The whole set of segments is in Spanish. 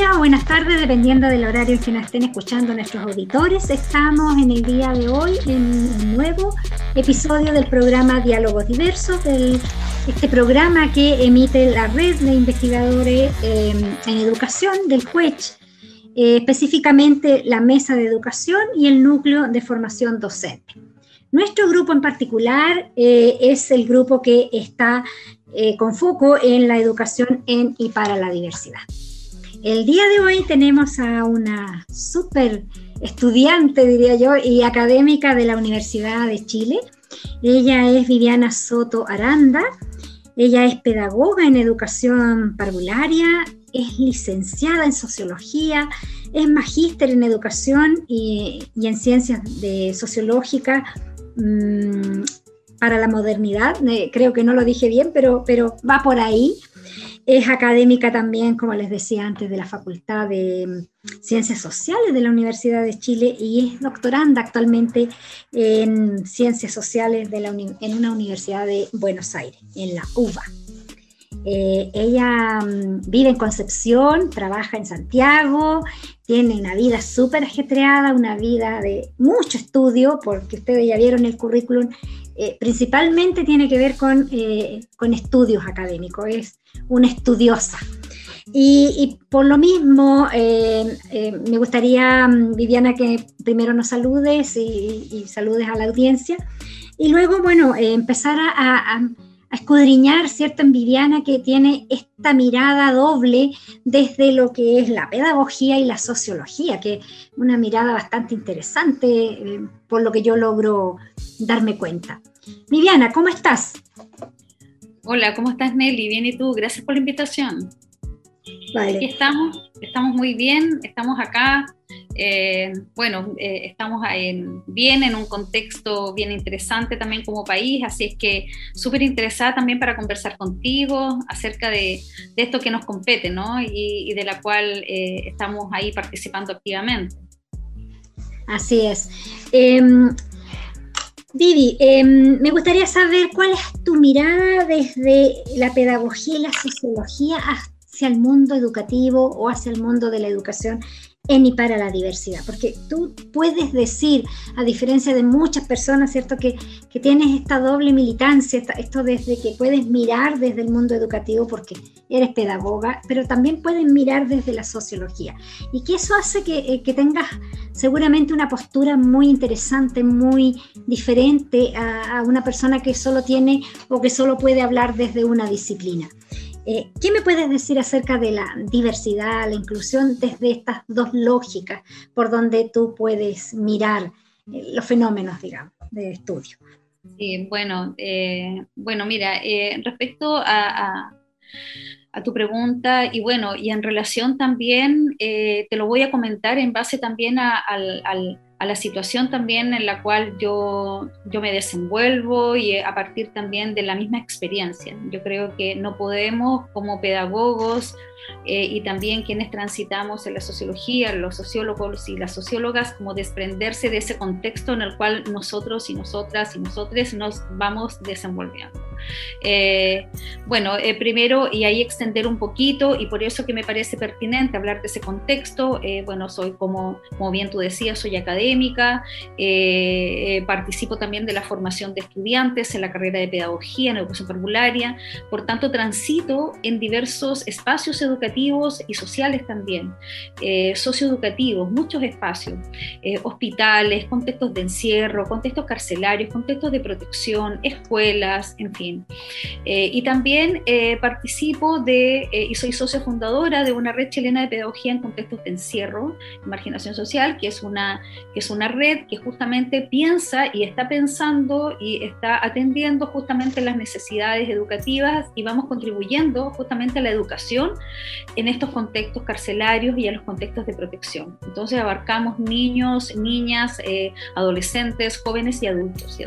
días buenas tardes, dependiendo del horario en que nos estén escuchando nuestros auditores. Estamos en el día de hoy en un nuevo episodio del programa Diálogos Diversos, este programa que emite la red de investigadores eh, en educación del CUECH, eh, específicamente la Mesa de Educación y el Núcleo de Formación Docente. Nuestro grupo en particular eh, es el grupo que está con foco en la educación en y para la diversidad. El día de hoy tenemos a una súper estudiante, diría yo, y académica de la Universidad de Chile. Ella es Viviana Soto Aranda. Ella es pedagoga en educación parvularia, es licenciada en sociología, es magíster en educación y, en ciencias de sociológica mm, para la modernidad. Eh, creo que no lo dije bien, pero, pero va por ahí. Es académica también, como les decía antes, de la Facultad de mm, Ciencias Sociales de la Universidad de Chile y es doctoranda actualmente en Ciencias Sociales de la en una universidad de Buenos Aires, en la UBA. Eh, ella mm, vive en Concepción, trabaja en Santiago, tiene una vida súper ajetreada, una vida de mucho estudio, porque ustedes ya vieron el currículum, eh, principalmente tiene que ver con, eh, con estudios académicos, es una estudiosa. Y, por lo mismo, me gustaría, mm, Viviana, que primero nos saludes y, saludes a la audiencia. Y luego, bueno, empezar a escudriñar, ¿cierto?, en Viviana, que tiene esta mirada doble desde lo que es la pedagogía y la sociología, que es una mirada bastante interesante, eh, por lo que yo logro darme cuenta. Viviana, ¿cómo estás? Hola, ¿cómo estás, Nelly? Bien, ¿y tú? Gracias por la invitación. Vale. Aquí estamos, estamos muy bien, estamos acá eh, bueno, eh, estamos bien en un contexto bien interesante también como país, así es que súper interesada también para conversar contigo acerca de, esto que nos compete, ¿no? Y, de la cual eh, estamos ahí participando activamente. Así es. Em, Vivi, em, me gustaría saber cuál es tu mirada desde la pedagogía y la sociología hacia el mundo educativo o hacia el mundo de la educación en y para la diversidad, porque tú puedes decir, a diferencia de muchas personas, ¿cierto?, que, que tienes esta doble militancia, esto desde que puedes mirar desde el mundo educativo porque eres pedagoga, pero también puedes mirar desde la sociología, y que eso hace que, eh, que tengas seguramente una postura muy interesante, muy diferente a, a una persona que solo tiene o que solo puede hablar desde una disciplina. Eh, ¿Qué me puedes decir acerca de la diversidad, la inclusión desde estas dos lógicas por donde tú puedes mirar eh, los fenómenos, digamos, de estudio? Sí, bueno, eh, bueno, mira, respecto a, tu pregunta y bueno, y en relación también, te lo voy a comentar en base también al a la situación también en la cual yo, yo me desenvuelvo y a partir también de la misma experiencia. Yo creo que no podemos como pedagogos eh, y también quienes transitamos en la sociología, los sociólogos y las sociólogas, como desprenderse de ese contexto en el cual nosotros y nosotras y nosotros nos vamos desenvolviendo. Eh, bueno, eh, primero, y ahí extender un poquito, y por eso que me parece pertinente hablar de ese contexto, bueno, soy como, como bien tú decías, soy académica, participo también de la formación de estudiantes en la carrera de pedagogía, en educación parvularia, por tanto transito en diversos espacios educativos educativos y sociales también, eh, socioeducativos, muchos espacios, eh, hospitales, contextos de encierro, contextos carcelarios, contextos de protección, escuelas, en fin. Eh, y también eh, participo de, y soy socia fundadora de una red chilena de pedagogía en contextos de encierro marginación social, que es una, que es una red que justamente piensa y está pensando y está atendiendo justamente las necesidades educativas y vamos contribuyendo justamente a la educación en estos contextos carcelarios y a los contextos de protección. Entonces abarcamos niños, niñas, eh, adolescentes, jóvenes y adultos.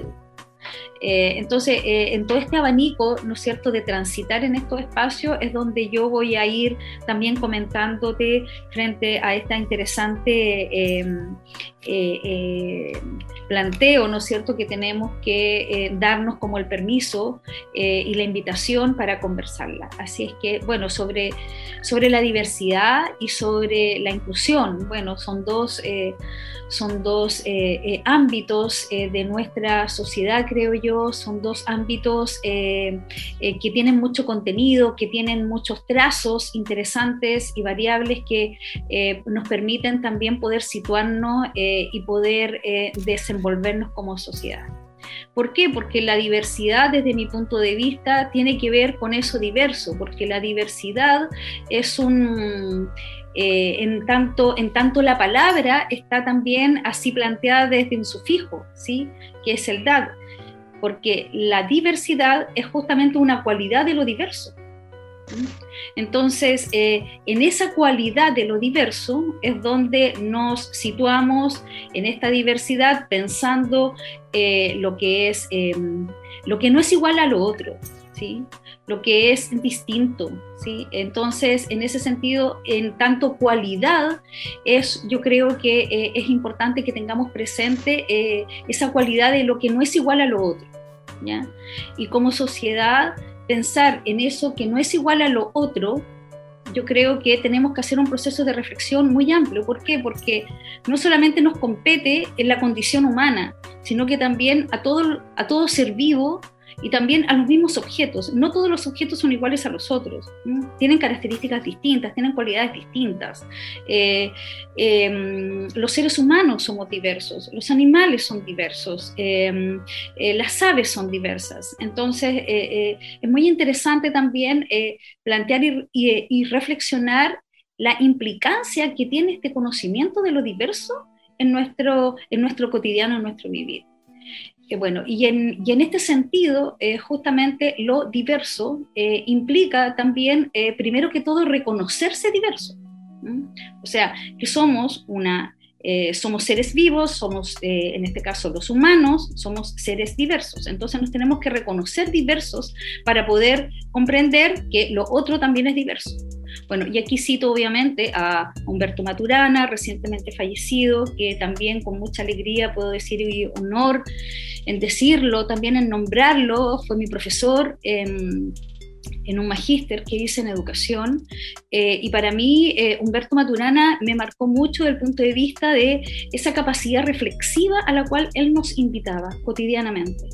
Eh, entonces, eh, en todo este abanico, ¿no es cierto?, de transitar en estos espacios es donde yo voy a ir también comentándote frente a esta interesante em, planteo, ¿no es cierto?, que tenemos que darnos como el permiso y la invitación para conversarla. Así es que, bueno, sobre, sobre la diversidad y sobre la inclusión, bueno, son dos son dos eh, eh, ámbitos eh, de nuestra sociedad, creo yo, son dos ámbitos que tienen mucho contenido, que tienen muchos trazos interesantes y variables que nos permiten también poder situarnos y poder desenvolvernos como sociedad. ¿Por qué? Porque la diversidad, desde mi punto de vista, tiene que ver con eso diverso, porque la diversidad es un, eh, en, tanto, en tanto la palabra está también así planteada desde un sufijo, ¿sí? que es el dad, porque la diversidad es justamente una cualidad de lo diverso. Entonces, eh, en esa cualidad de lo diverso es donde nos situamos en esta diversidad pensando eh, lo que es em, lo que no es igual a lo otro, ¿sí? Lo que es distinto, ¿sí? Entonces, en ese sentido, en tanto cualidad, es, yo creo que eh, es importante que tengamos presente eh, esa cualidad de lo que no es igual a lo otro, ¿ya? Y como sociedad, pensar en eso que no es igual a lo otro, yo creo que tenemos que hacer un proceso de reflexión muy amplio. ¿Por qué? Porque no solamente nos compete en la condición humana, sino que también a todo, a todo ser vivo y también a los mismos objetos. No todos los objetos son iguales a los otros, tienen características distintas, tienen cualidades distintas. Eh, em, los seres humanos somos diversos, los animales son diversos, em, eh, las aves son diversas. Entonces, eh, es muy interesante también plantear y, y reflexionar la implicancia que tiene este conocimiento de lo diverso en nuestro, en nuestro cotidiano, en nuestro vivir bueno, y en, este sentido, eh, justamente lo diverso eh, implica también, eh, primero que todo, reconocerse diverso. O sea, que somos una, somos seres vivos, somos, en este caso, los humanos, somos seres diversos. Entonces nos tenemos que reconocer diversos para poder comprender que lo otro también es diverso. Bueno, y aquí cito obviamente a Humberto Maturana, recientemente fallecido, que también con mucha alegría puedo decir y honor en decirlo, también en nombrarlo, fue mi profesor. Em, en un magíster que hice en educación. Eh, y para mí, eh, Humberto Maturana me marcó mucho desde el punto de vista de esa capacidad reflexiva a la cual él nos invitaba cotidianamente.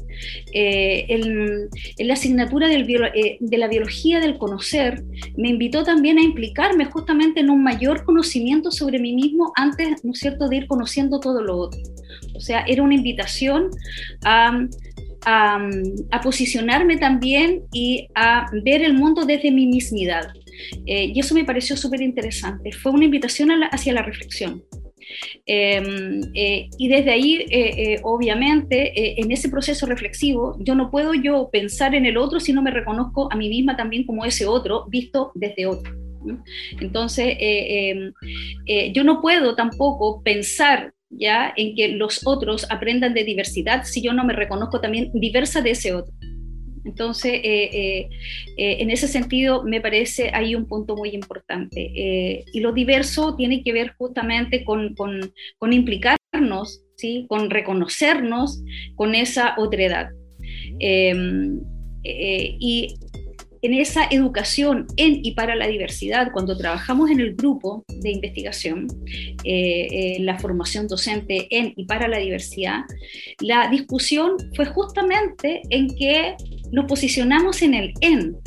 Eh, en, la asignatura de la biología del conocer, me invitó también a implicarme justamente en un mayor conocimiento sobre mí mismo antes, ¿no es cierto?, de ir conociendo todo lo otro. O sea, era una invitación a a, posicionarme también y a ver el mundo desde mi mismidad. Eh, y eso me pareció súper interesante. Fue una invitación hacia la reflexión. Em, eh, y desde ahí, eh, obviamente, en ese proceso reflexivo, yo no puedo yo pensar en el otro si no me reconozco a mí misma también como ese otro, visto desde otro. Entonces, em, yo no puedo tampoco pensar ya en que los otros aprendan de diversidad si yo no me reconozco también diversa de ese otro. Entonces, eh, eh, eh, en ese sentido, me parece ahí un punto muy importante. y lo diverso tiene que ver justamente con, con, con implicarnos, ¿sí? con reconocernos con esa otredad. y en esa educación en y para la diversidad, cuando trabajamos en el grupo de investigación, eh, la formación docente en y para la diversidad, la discusión fue justamente en que nos posicionamos en el en,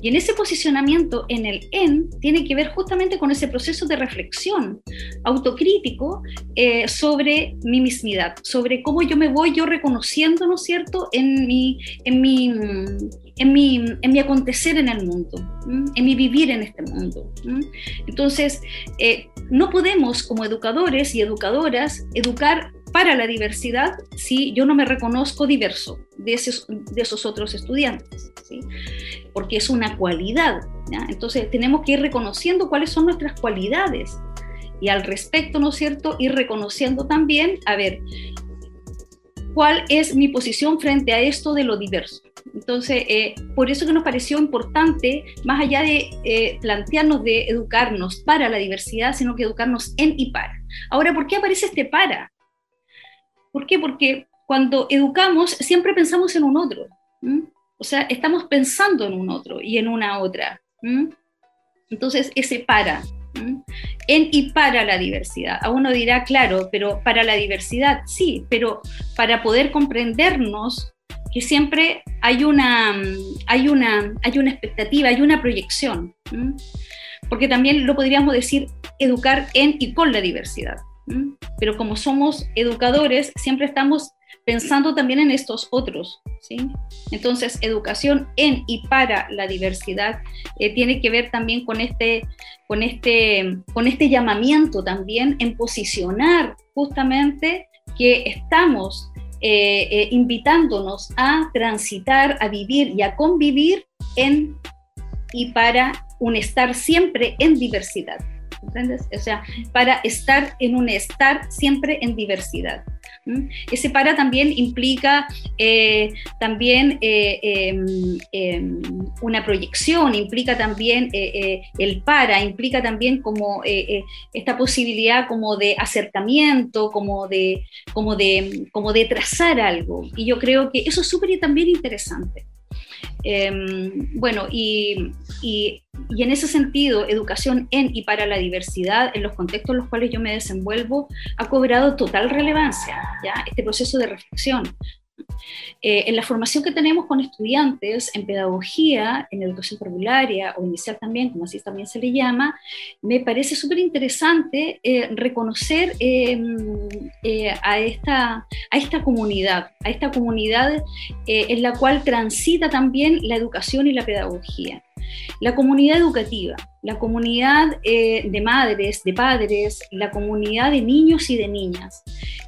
y en ese posicionamiento en el en tiene que ver justamente con ese proceso de reflexión autocrítico eh, sobre mi mismidad, sobre cómo yo me voy yo reconociendo, ¿no es cierto?, en mi, en mi, en mi, en mi acontecer en el mundo, en mi vivir en este mundo. Entonces, eh, no podemos como educadores y educadoras educar para la diversidad si yo no me reconozco diverso de esos, otros estudiantes, ¿sí? porque es una cualidad. Entonces tenemos que ir reconociendo cuáles son nuestras cualidades y al respecto, ¿no es cierto?, ir reconociendo también, a ver, cuál es mi posición frente a esto de lo diverso. Entonces, eh, por eso que nos pareció importante, más allá de eh, plantearnos de educarnos para la diversidad, sino que educarnos en y para. Ahora, ¿por qué aparece este para? ¿Por qué? Porque cuando educamos siempre pensamos en un otro. O sea, estamos pensando en un otro y en una otra. Entonces, ese para. En y para la diversidad. A uno dirá, claro, pero para la diversidad, sí, pero para poder comprendernos, que siempre hay una, hay una, hay una expectativa, hay una proyección. Porque también lo podríamos decir educar en y con la diversidad. Pero como somos educadores, siempre estamos pensando también en estos otros. ¿sí? Entonces, educación en y para la diversidad eh, tiene que ver también con este, con, este, con este llamamiento también en posicionar justamente que estamos eh, eh, invitándonos a transitar, a vivir y a convivir en y para un estar siempre en diversidad. ¿Entiendes? O sea, para estar en un estar siempre en diversidad. Ese para también implica eh, también eh, em, em, una proyección, implica también eh, el para, implica también como esta posibilidad como de acercamiento, como de, como, de, como de trazar algo. Y yo creo que eso es súper también interesante. Em, bueno, y, en ese sentido, educación en y para la diversidad, en los contextos en los cuales yo me desenvuelvo, ha cobrado total relevancia, ¿ya? Este proceso de reflexión, eh, en la formación que tenemos con estudiantes en pedagogía, en educación parvularia o inicial también, como así también se le llama, me parece súper interesante eh, reconocer em, eh, a, esta, a esta comunidad, a esta comunidad en la cual transita también la educación y la pedagogía. La comunidad educativa, la comunidad eh, de madres, de padres, la comunidad de niños y de niñas.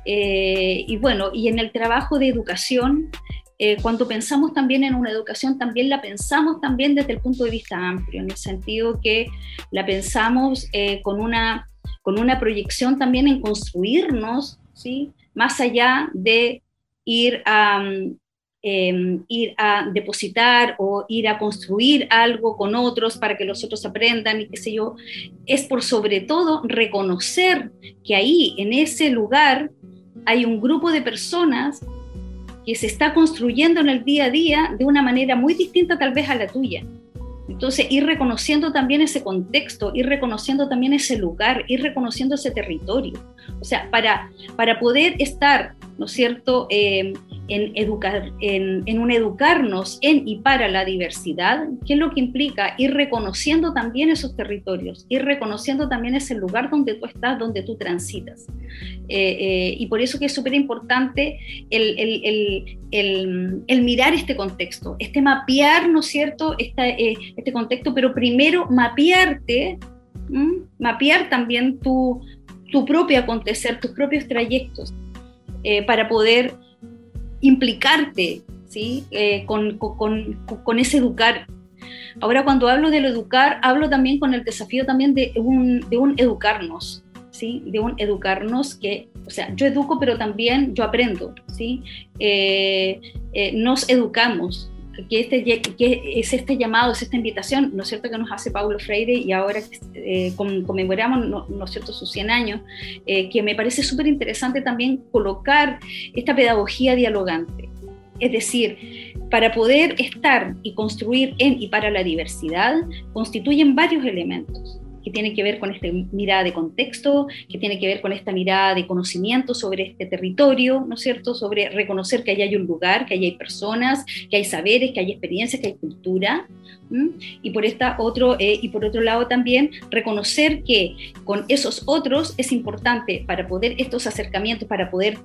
Eh, y bueno, y en el trabajo de educación, eh, cuando pensamos también en una educación, también la pensamos también desde el punto de vista amplio, en el sentido que la pensamos con, una, con una proyección también en construirnos, ¿sí? más allá de ir a, Em, ir a depositar o ir a construir algo con otros para que los otros aprendan y qué sé yo, es por sobre todo reconocer que ahí, en ese lugar, hay un grupo de personas que se está construyendo en el día a día de una manera muy distinta tal vez a la tuya. Entonces, ir reconociendo también ese contexto, ir reconociendo también ese lugar, ir reconociendo ese territorio. O sea, para, para poder estar, ¿no es cierto?, em, en, educar, en, un educarnos en y para la diversidad, ¿qué es lo que implica? Ir reconociendo también esos territorios, ir reconociendo también ese lugar donde tú estás, donde tú transitas. Eh, eh, y por eso que es súper importante el, el, mirar este contexto, este mapear, ¿no es cierto?, eh, este contexto, pero primero mapearte, mapear también tu, tu propio acontecer, tus propios trayectos. para poder implicarte ¿sí? Eh, con, con, con, ese educar. Ahora cuando hablo de lo educar, hablo también con el desafío también de un, de un educarnos, ¿sí? de un educarnos que, o sea, yo educo pero también yo aprendo, ¿sí? Eh, eh, nos educamos, que, este, que es este llamado, es esta invitación, ¿no es cierto?, que nos hace Paulo Freire y ahora eh, conmemoramos, ¿no, es cierto?, sus 100 años, eh, que me parece súper interesante también colocar esta pedagogía dialogante. Es decir, para poder estar y construir en y para la diversidad, constituyen varios elementos que tiene que ver con esta mirada de contexto, que tiene que ver con esta mirada de conocimiento sobre este territorio, ¿no es cierto? Sobre reconocer que allá hay un lugar, que allá hay personas, que hay saberes, que hay experiencias, que hay cultura. Y por, esta otro, eh, y por otro lado también reconocer que con esos otros es importante para poder estos acercamientos, para poder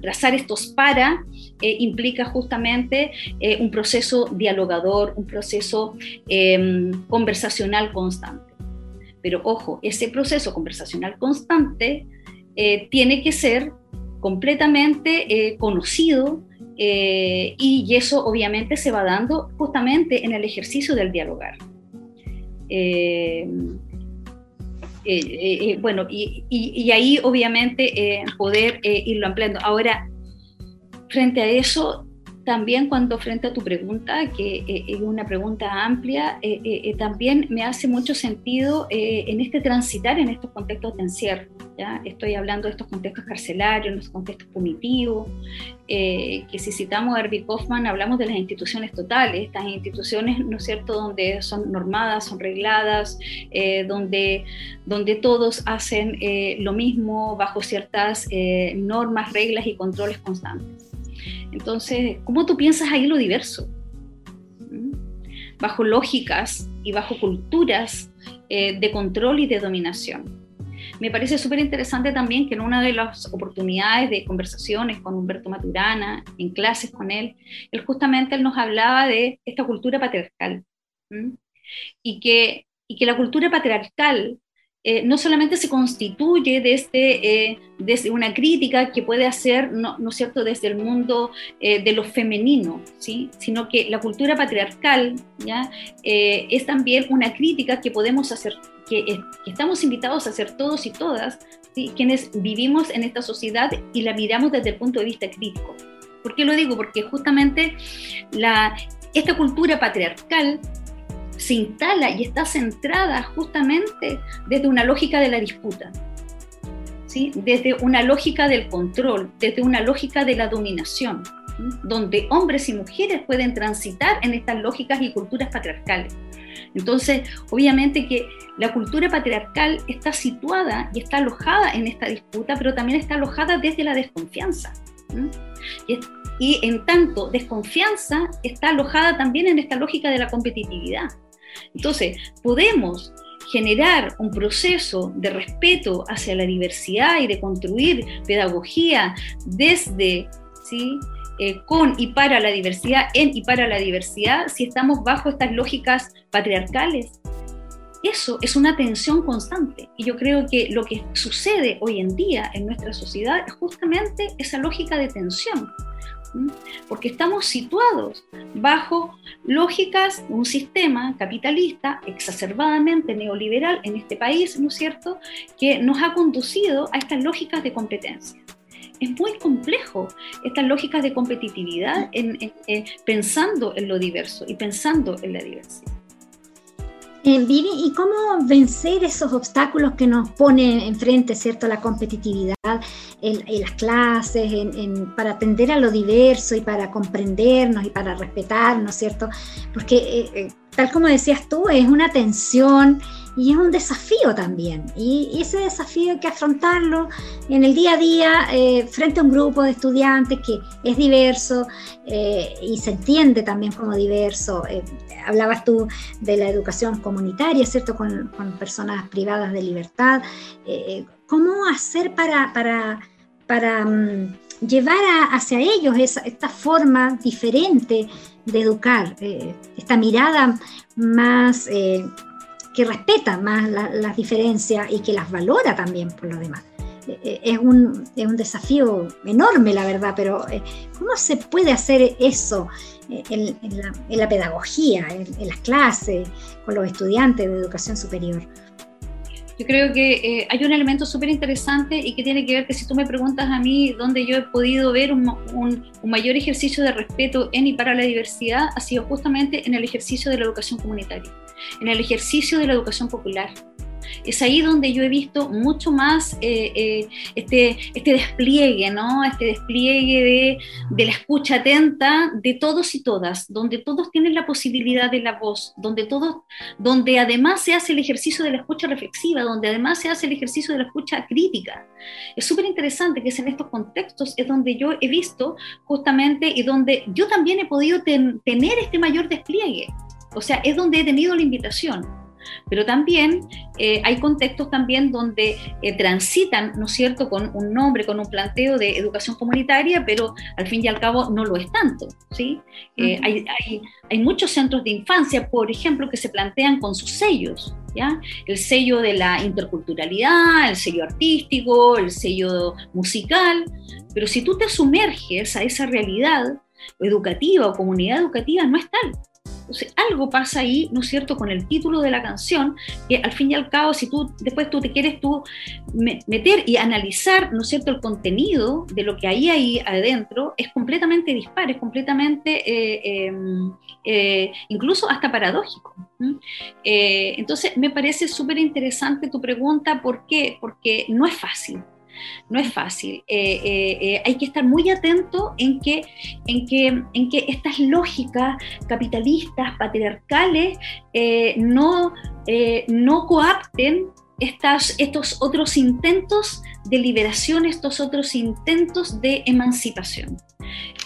trazar estos para, eh, implica justamente eh, un proceso dialogador, un proceso em, conversacional constante. Pero ojo, ese proceso conversacional constante eh, tiene que ser completamente eh, conocido eh, y eso obviamente se va dando justamente en el ejercicio del dialogar. bueno, y, y, ahí obviamente poder irlo ampliando. Ahora, frente a eso, también cuando frente a tu pregunta, que eh, es una pregunta amplia, eh, eh, también me hace mucho sentido en este transitar en estos contextos de encierro. Estoy hablando de estos contextos carcelarios, los contextos punitivos, que si citamos a Herbie Kaufman, hablamos de las instituciones totales, estas instituciones, ¿no es cierto?, donde son normadas, son regladas, donde, donde todos hacen lo mismo bajo ciertas normas, reglas y controles constantes. Entonces, ¿cómo tú piensas ahí lo diverso? Bajo lógicas y bajo culturas de control y de dominación. Me parece súper interesante también que en una de las oportunidades de conversaciones con Humberto Maturana, en clases con él, él justamente él nos hablaba de esta cultura patriarcal. Y que, y que la cultura patriarcal eh, no solamente se constituye desde, eh, desde una crítica que puede hacer, no, ¿no es cierto?, desde el mundo eh, de lo femenino, ¿sí? sino que la cultura patriarcal ¿ya? es también una crítica que podemos hacer que, estamos invitados a hacer todos y todas, quienes vivimos en esta sociedad y la miramos desde el punto de vista crítico. ¿Por qué lo digo? Porque justamente la, esta cultura patriarcal se instala y está centrada justamente desde una lógica de la disputa, ¿sí? desde una lógica del control, desde una lógica de la dominación, donde hombres y mujeres pueden transitar en estas lógicas y culturas patriarcales. Entonces, obviamente que la cultura patriarcal está situada y está alojada en esta disputa, pero también está alojada desde la desconfianza. Y, en tanto, desconfianza está alojada también en esta lógica de la competitividad. Entonces, podemos generar un proceso de respeto hacia la diversidad y de construir pedagogía desde ¿sí? Eh, con y para la diversidad, en y para la diversidad, si estamos bajo estas lógicas patriarcales. Eso es una tensión constante y yo creo que lo que sucede hoy en día en nuestra sociedad es justamente esa lógica de tensión, porque estamos situados bajo lógicas de un sistema capitalista exacerbadamente neoliberal en este país, ¿no es cierto?, que nos ha conducido a estas lógicas de competencia es muy complejo estas lógicas de competitividad eh, pensando en lo diverso y pensando en la diversidad. Eh, Vivi, ¿y cómo vencer esos obstáculos que nos ponen enfrente, ¿cierto? La competitividad en, las clases, para atender a lo diverso y para comprendernos y para respetarnos, ¿cierto? Porque, eh, tal como decías tú, es una tensión y es un desafío también. Y, ese desafío hay que afrontarlo en el día a día eh, frente a un grupo de estudiantes que es diverso eh, y se entiende también como diverso. Eh, hablabas tú de la educación comunitaria, ¿cierto? Con, personas privadas de libertad. ¿Cómo hacer para, para, para mm, llevar hacia ellos esa, esta forma diferente de educar, esta mirada más que respeta más las diferencias y que las valora también por lo demás. Eh, eh, es un, es un desafío enorme, la verdad, pero eh, ¿cómo se puede hacer eso en, la, en la, pedagogía, en, las clases, con los estudiantes de educación superior? Yo creo que hay un elemento súper interesante y que tiene que ver que si tú me preguntas a mí dónde yo he podido ver un, un, un, mayor ejercicio de respeto en y para la diversidad, ha sido justamente en el ejercicio de la educación comunitaria en el ejercicio de la educación popular. Es ahí donde yo he visto mucho más eh, eh, este, este despliegue, ¿no? Este despliegue de, la escucha atenta de todos y todas, donde todos tienen la posibilidad de la voz, donde todos, donde además se hace el ejercicio de la escucha reflexiva, donde además se hace el ejercicio de la escucha crítica. Es súper interesante que es en estos contextos es donde yo he visto justamente y donde yo también he podido tener este mayor despliegue. O sea, es donde he tenido la invitación. Pero también eh, hay contextos también donde eh, transitan, ¿no es cierto?, con un nombre, con un planteo de educación comunitaria, pero al fin y al cabo no lo es tanto, ¿sí? Eh, hay, hay, muchos centros de infancia, por ejemplo, que se plantean con sus sellos, ¿ya? El sello de la interculturalidad, el sello artístico, el sello musical, pero si tú te sumerges a esa realidad educativa o comunidad educativa, no es tal Entonces, algo pasa ahí, ¿no es cierto?, con el título de la canción, que al fin y al cabo, si tú después tú te quieres tú meter y analizar, ¿no es cierto?, el contenido de lo que hay ahí adentro, es completamente dispar, es completamente, eh, em, eh, incluso hasta paradójico. Eh, entonces, me parece súper interesante tu pregunta, ¿por qué? Porque no es fácil no es fácil. Eh, eh, eh, hay que estar muy atento en que, en que, en que estas lógicas capitalistas, patriarcales, no, no coapten estas, estos otros intentos de liberación, estos otros intentos de emancipación.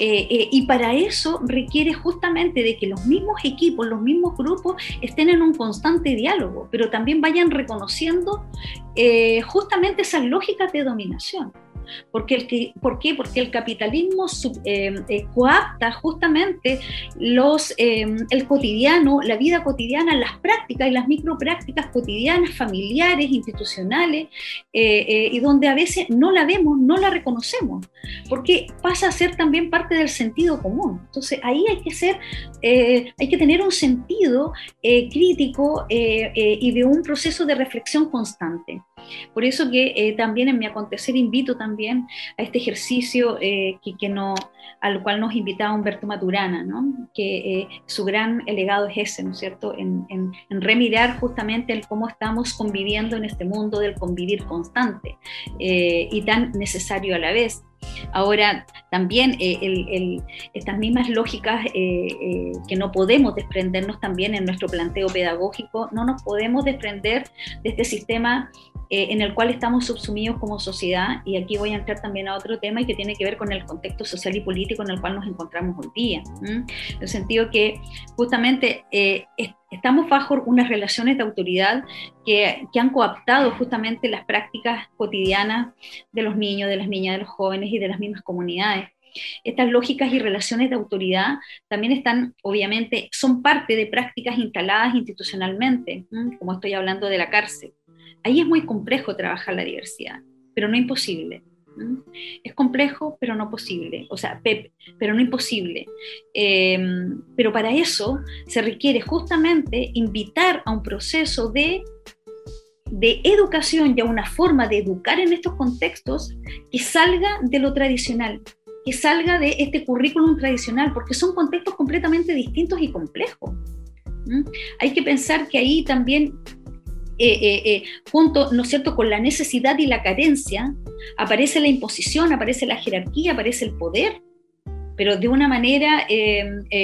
Eh, eh, y para eso requiere justamente de que los mismos equipos, los mismos grupos estén en un constante diálogo, pero también vayan reconociendo eh, justamente esas lógicas de dominación. Porque el, ¿Por qué? Porque el capitalismo eh, eh, coapta justamente los, eh, el cotidiano, la vida cotidiana, las prácticas y las microprácticas cotidianas, familiares, institucionales, y donde a veces no la vemos, no la reconocemos, porque pasa a ser también parte del sentido común. Entonces ahí hay que ser, hay que tener un sentido crítico y de un proceso de reflexión constante. Por eso que también en mi acontecer invito también a este ejercicio eh, que, no, al cual nos invitaba Humberto Maturana, que eh, su gran legado es ese, ¿no es cierto?, en, remirar justamente el cómo estamos conviviendo en este mundo del convivir constante eh, y tan necesario a la vez. Ahora, también estas mismas lógicas que no podemos desprendernos también en nuestro planteo pedagógico, no nos podemos desprender de este sistema eh, en el cual estamos subsumidos como sociedad, y aquí voy a entrar también a otro tema y que tiene que ver con el contexto social y político en el cual nos encontramos hoy día, en el sentido que justamente eh, estamos bajo unas relaciones de autoridad que, que, han coaptado justamente las prácticas cotidianas de los niños, de las niñas, de los jóvenes y de las mismas comunidades. Estas lógicas y relaciones de autoridad también están, obviamente, son parte de prácticas instaladas institucionalmente, como estoy hablando de la cárcel. Ahí es muy complejo trabajar la diversidad, pero no imposible. Es complejo, pero no posible. O sea, pero no imposible. Em, pero para eso se requiere justamente invitar a un proceso de, de educación y a una forma de educar en estos contextos que salga de lo tradicional, que salga de este currículum tradicional, porque son contextos completamente distintos y complejos. Hay que pensar que ahí también eh, eh, eh, junto, ¿no es cierto?, con la necesidad y la carencia, aparece la imposición, aparece la jerarquía, aparece el poder, pero de una manera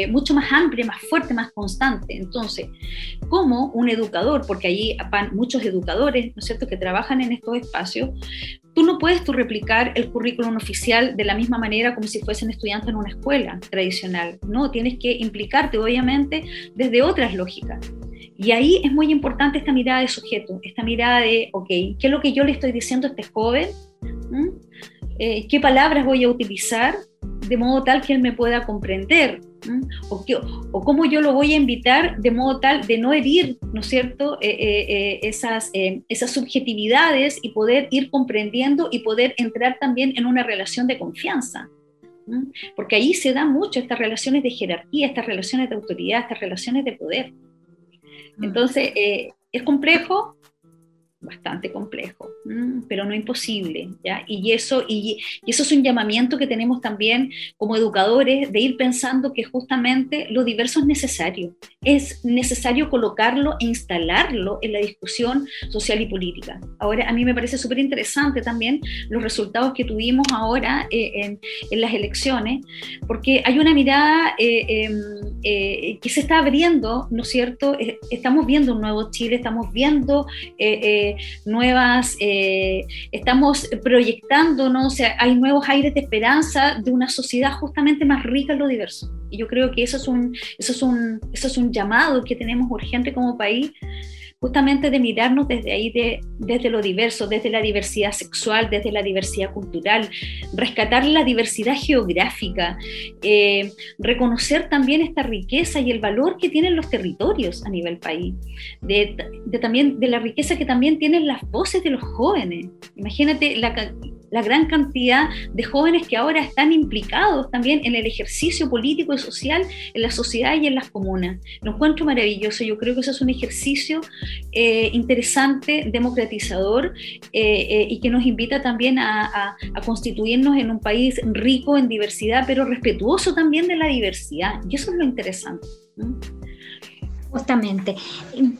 mucho más amplia, más fuerte, más constante. Entonces, como un educador, porque allí van muchos educadores, ¿no es cierto?, que trabajan en estos espacios, tú no puedes tú replicar el currículum oficial de la misma manera como si fuesen estudiantes en una escuela tradicional. No, tienes que implicarte, obviamente, desde otras lógicas. Y ahí es muy importante esta mirada de sujeto, esta mirada de, ok, ¿qué es lo que yo le estoy diciendo a este joven? ¿Mm? Eh, ¿Qué palabras voy a utilizar de modo tal que él me pueda comprender? ¿Mm? O, o, cómo yo lo voy a invitar de modo tal de no herir, ¿no es cierto?, eh, eh, esas, esas subjetividades y poder ir comprendiendo y poder entrar también en una relación de confianza. ¿Mm? Porque ahí se dan mucho estas relaciones de jerarquía, estas relaciones de autoridad, estas relaciones de poder. Entonces, eh, es complejo, bastante complejo, pero no imposible, ¿ya? Y eso, y, eso es un llamamiento que tenemos también como educadores de ir pensando que justamente lo diverso es necesario, es necesario colocarlo e instalarlo en la discusión social y política. Ahora, a mí me parece súper interesante también los resultados que tuvimos ahora eh, en, en, las elecciones, porque hay una mirada eh, em, que se está abriendo, ¿no es cierto? estamos viendo un nuevo Chile, estamos viendo nuevas, eh, estamos proyectándonos, o sea, hay nuevos aires de esperanza de una sociedad justamente más rica en lo diverso. Y yo creo que eso es un, eso es un, eso es un llamado que tenemos urgente como país justamente de mirarnos desde ahí, de, desde lo diverso, desde la diversidad sexual, desde la diversidad cultural, rescatar la diversidad geográfica, eh, reconocer también esta riqueza y el valor que tienen los territorios a nivel país, de, también, de la riqueza que también tienen las voces de los jóvenes. Imagínate la, la gran cantidad de jóvenes que ahora están implicados también en el ejercicio político y social en la sociedad y en las comunas. Lo encuentro maravilloso, yo creo que eso es un ejercicio eh, interesante, democratizador eh, eh, y que nos invita también a, constituirnos en un país rico en diversidad, pero respetuoso también de la diversidad. Y eso es lo interesante. Justamente.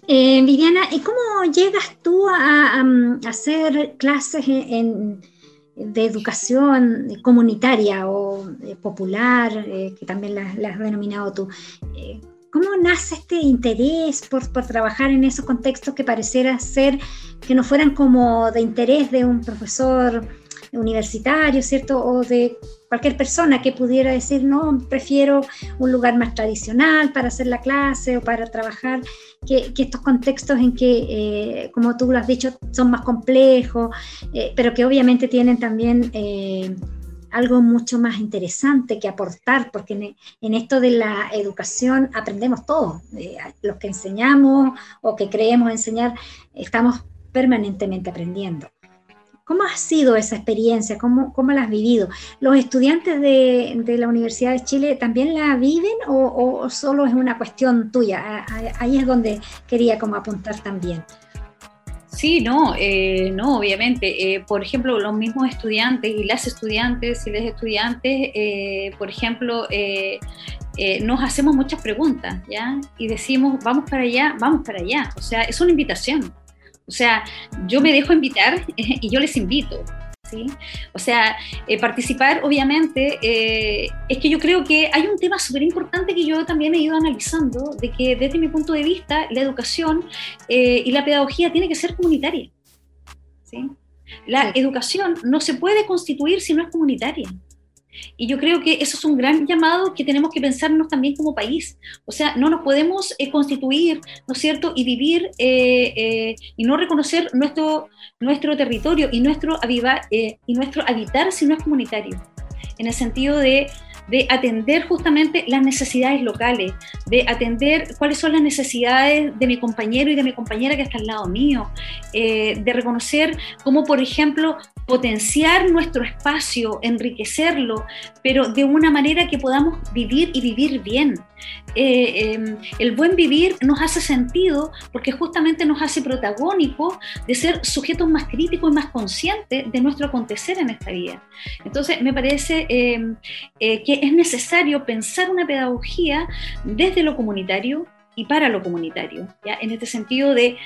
Viviana, ¿y cómo llegas tú a, hacer clases de educación comunitaria o popular, que también la, has denominado tú. ¿Cómo nace este interés por, por, trabajar en esos contextos que pareciera ser que no fueran como de interés de un profesor universitario, ¿cierto? O de cualquier persona que pudiera decir, no, prefiero un lugar más tradicional para hacer la clase o para trabajar, que, estos contextos en que, eh, como tú lo has dicho, son más complejos, eh, pero que obviamente tienen también... Eh, algo mucho más interesante que aportar, porque en, esto de la educación aprendemos todo. los que enseñamos o que creemos enseñar, estamos permanentemente aprendiendo. ¿Cómo ha sido esa experiencia? ¿Cómo, cómo la has vivido? ¿Los estudiantes de, de, la Universidad de Chile también la viven o, o, solo es una cuestión tuya? Ahí es donde quería como apuntar también. Sí, no, eh, no, obviamente. Eh, por ejemplo, los mismos estudiantes y las estudiantes y los estudiantes, eh, por ejemplo, nos hacemos muchas preguntas, ¿ya? Y decimos, vamos para allá, vamos para allá. O sea, es una invitación. O sea, yo me dejo invitar y yo les invito. ¿Sí? O sea, eh, participar, obviamente, eh, es que yo creo que hay un tema súper importante que yo también he ido analizando, de que desde mi punto de vista, la educación eh, y la pedagogía tiene que ser comunitaria. ¿sí? La educación no se puede constituir si no es comunitaria. Y yo creo que eso es un gran llamado que tenemos que pensarnos también como país. O sea, no nos podemos eh, constituir, ¿no es cierto?, y vivir eh, eh, y no reconocer nuestro, nuestro territorio y nuestro, avivar, y nuestro habitar si no es comunitario. En el sentido de de atender justamente las necesidades locales, de atender cuáles son las necesidades de mi compañero y de mi compañera que está al lado mío, de reconocer cómo, por ejemplo, potenciar nuestro espacio, enriquecerlo, pero de una manera que podamos vivir y vivir bien. Eh, em, el buen vivir nos hace sentido porque justamente nos hace protagónico de ser sujetos más críticos y más conscientes de nuestro acontecer en esta vida. Entonces, me parece em, eh, que es necesario pensar una pedagogía desde lo comunitario y para lo comunitario, ¿ya? en este sentido de,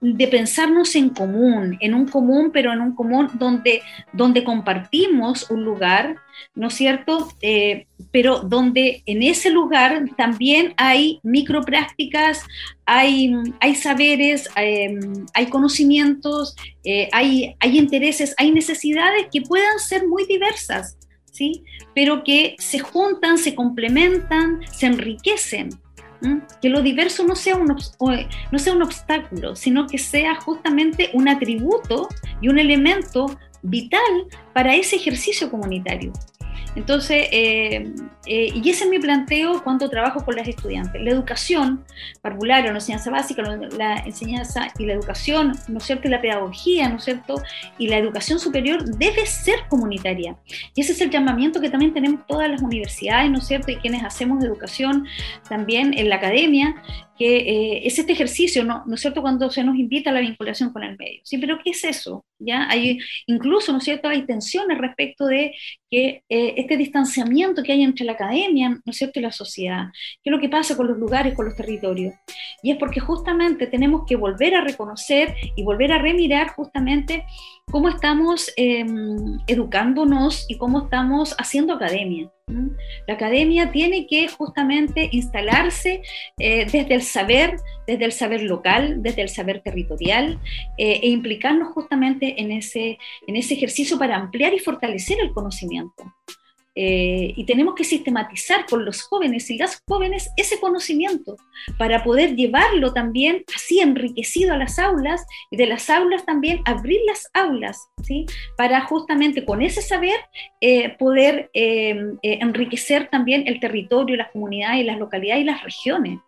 de pensarnos en común, en un común, pero en un común donde, donde compartimos un lugar, ¿no es cierto? Eh, pero donde en ese lugar también hay microprácticas, hay, hay saberes, hay, conocimientos, eh, hay, hay intereses, hay necesidades que puedan ser muy diversas, ¿sí? Pero que se juntan, se complementan, se enriquecen. Que lo diverso no sea, un, no sea un obstáculo, sino que sea justamente un atributo y un elemento vital para ese ejercicio comunitario. Entonces, eh, eh, y ese es mi planteo cuando trabajo con las estudiantes. La educación parvularia, la enseñanza básica, la enseñanza y la educación, ¿no es cierto? La pedagogía, ¿no es cierto? Y la educación superior debe ser comunitaria. Y ese es el llamamiento que también tenemos todas las universidades, ¿no es cierto? Y quienes hacemos educación también en la academia, que eh, es este ejercicio, ¿no? ¿no es cierto?, cuando se nos invita a la vinculación con el medio. Sí, pero ¿qué es eso? ¿Ya? Hay, incluso, ¿no es cierto?, hay tensiones respecto de que eh, este distanciamiento que hay entre la academia, ¿no es cierto?, y la sociedad. ¿Qué es lo que pasa con los lugares, con los territorios? Y es porque justamente tenemos que volver a reconocer y volver a remirar justamente cómo estamos em, educándonos y cómo estamos haciendo academia. La academia tiene que justamente instalarse eh, desde el saber, desde el saber local, desde el saber territorial, eh, e implicarnos justamente en ese, en ese ejercicio para ampliar y fortalecer el conocimiento. Eh, y tenemos que sistematizar con los jóvenes y las jóvenes ese conocimiento para poder llevarlo también así enriquecido a las aulas y de las aulas también abrir las aulas, ¿sí? Para justamente con ese saber eh, poder enriquecer también el territorio, las comunidades las localidades y las regiones.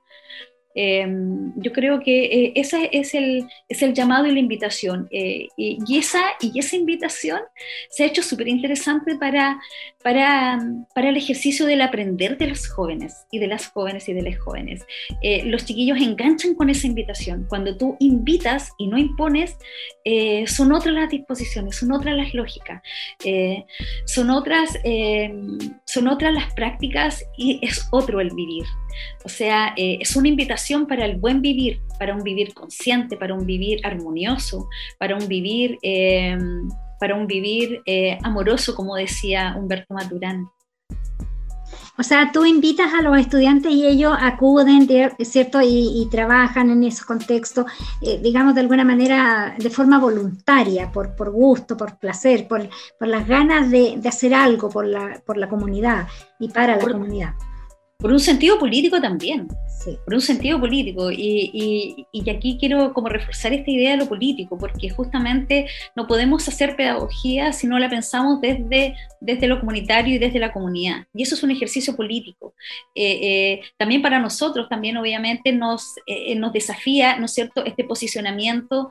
Em, yo creo que eh, ese es el, es el llamado y la invitación. Eh, y, esa, y esa invitación se ha hecho súper interesante para, para, para, el ejercicio del aprender de los jóvenes y de las jóvenes y de las jóvenes. Eh, los chiquillos enganchan con esa invitación. Cuando tú invitas y no impones, son otras las disposiciones, son otras las lógicas, son, otras, son otras las prácticas y es otro el vivir. O sea, es una invitación para el buen vivir, para un vivir consciente, para un vivir armonioso, para un vivir, eh, para un vivir eh, amoroso, como decía Humberto Maturán. O sea, tú invitas a los estudiantes y ellos acuden, ¿cierto? Y, trabajan en esos contextos, eh, digamos, de alguna manera, de forma voluntaria, por, por gusto, por placer, por, por las ganas de, de, hacer algo por la, por la comunidad y para la comunidad. Por un sentido político también por un sentido político. Y, y, aquí quiero como reforzar esta idea de lo político, porque justamente no podemos hacer pedagogía si no la pensamos desde, desde lo comunitario y desde la comunidad. Y eso es un ejercicio político. Eh, eh, también para nosotros, también obviamente nos, eh, nos desafía, ¿no es cierto?, este posicionamiento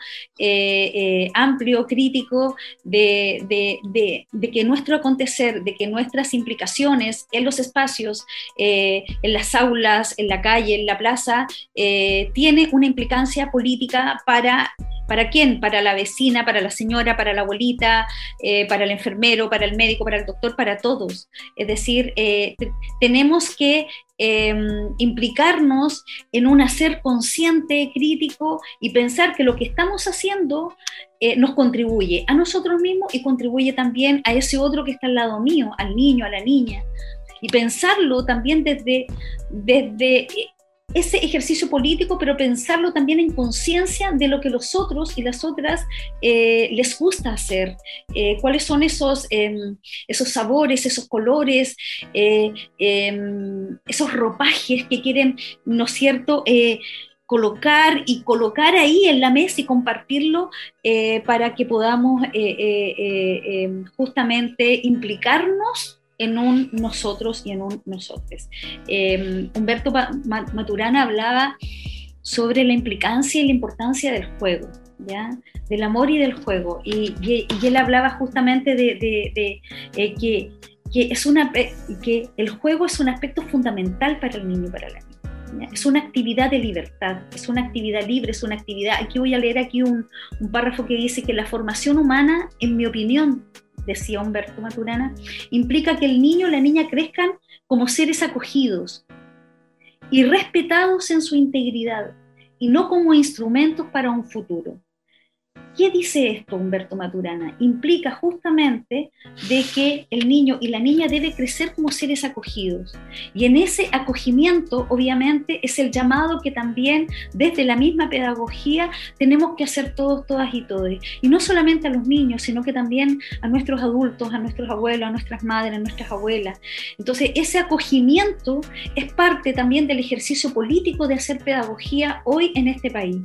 amplio, crítico, de, de, de, que nuestro acontecer, de que nuestras implicaciones en los espacios, en las aulas, en la calle, la plaza eh, tiene una implicancia política para ¿Para quién? Para la vecina, para la señora, para la abuelita, eh, para el enfermero, para el médico, para el doctor, para todos. Es decir, eh, tenemos que em, implicarnos en un hacer consciente, crítico y pensar que lo que estamos haciendo nos contribuye a nosotros mismos y contribuye también a ese otro que está al lado mío, al niño, a la niña. Y pensarlo también desde, desde ese ejercicio político, pero pensarlo también en conciencia de lo que los otros y las otras eh, les gusta hacer, eh, cuáles son esos, em, esos sabores, esos colores, eh, em, esos ropajes que quieren, ¿no es cierto?, colocar y colocar ahí en la mesa y compartirlo para que podamos justamente implicarnos en un nosotros y en un nosotros. Em, Humberto Maturana hablaba sobre la implicancia y la importancia del juego, ¿ya? del amor y del juego. Y, él hablaba justamente de, eh, que, es una, que el juego es un aspecto fundamental para el niño y para la niña. Es una actividad de libertad, es una actividad libre, es una actividad. Aquí voy a leer aquí un, un párrafo que dice que la formación humana, en mi opinión, decía Humberto Maturana, implica que el niño o la niña crezcan como seres acogidos y respetados en su integridad y no como instrumentos para un futuro. ¿Qué dice esto Humberto Maturana? Implica justamente de que el niño y la niña debe crecer como seres acogidos. Y en ese acogimiento, obviamente, es el llamado que también desde la misma pedagogía tenemos que hacer todos, todas y todos. Y no solamente a los niños, sino que también a nuestros adultos, a nuestros abuelos, a nuestras madres, a nuestras abuelas. Entonces, ese acogimiento es parte también del ejercicio político de hacer pedagogía hoy en este país.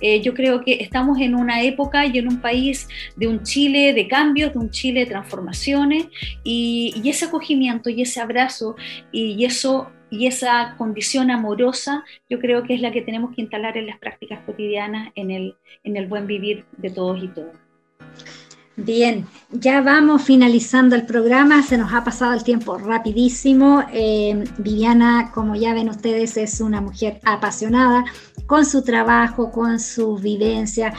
Eh, yo creo que estamos en una época y en un país de un Chile de cambios, de un Chile de transformaciones, y, ese acogimiento y ese abrazo y, eso y esa condición amorosa, yo creo que es la que tenemos que instalar en las prácticas cotidianas, en el, en el buen vivir de todos y todas. Bien, ya vamos finalizando el programa, se nos ha pasado el tiempo rapidísimo. Eh, Viviana, como ya ven ustedes, es una mujer apasionada con su trabajo, con su vivencia,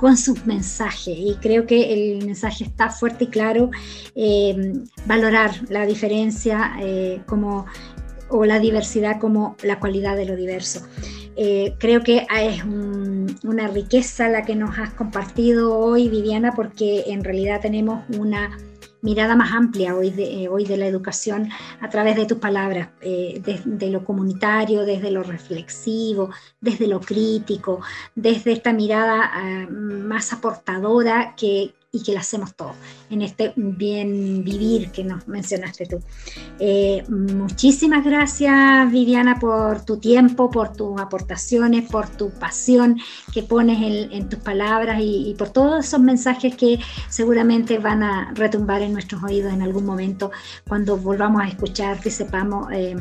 con sus mensajes y creo que el mensaje está fuerte y claro, eh, valorar la diferencia eh, como, o la diversidad como la cualidad de lo diverso. Eh, creo que es una riqueza la que nos has compartido hoy, Viviana, porque en realidad tenemos una mirada más amplia hoy de, eh, hoy de la educación a través de tus palabras, eh, desde lo comunitario, desde lo reflexivo, desde lo crítico, desde esta mirada ah, más aportadora que, y que la hacemos todos en este bien vivir que nos mencionaste tú. Eh, muchísimas gracias Viviana por tu tiempo, por tus aportaciones, por tu pasión que pones en, tus palabras y, por todos esos mensajes que seguramente van a retumbar en nuestros oídos en algún momento cuando volvamos a escucharte y sepamos eh,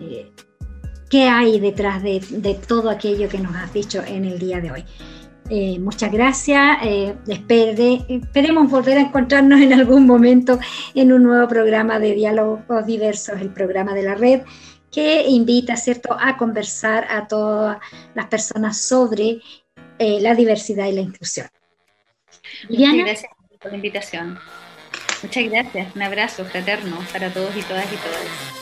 eh, qué hay detrás de, de todo aquello que nos has dicho en el día de hoy. Eh, muchas gracias. Eh, esperemos volver a encontrarnos en algún momento en un nuevo programa de diálogos diversos, el programa de la red, que invita ¿cierto? a conversar a todas las personas sobre eh, la diversidad y la inclusión. Muchas gracias por la invitación. Muchas gracias. Un abrazo fraterno para todos y todas y todas.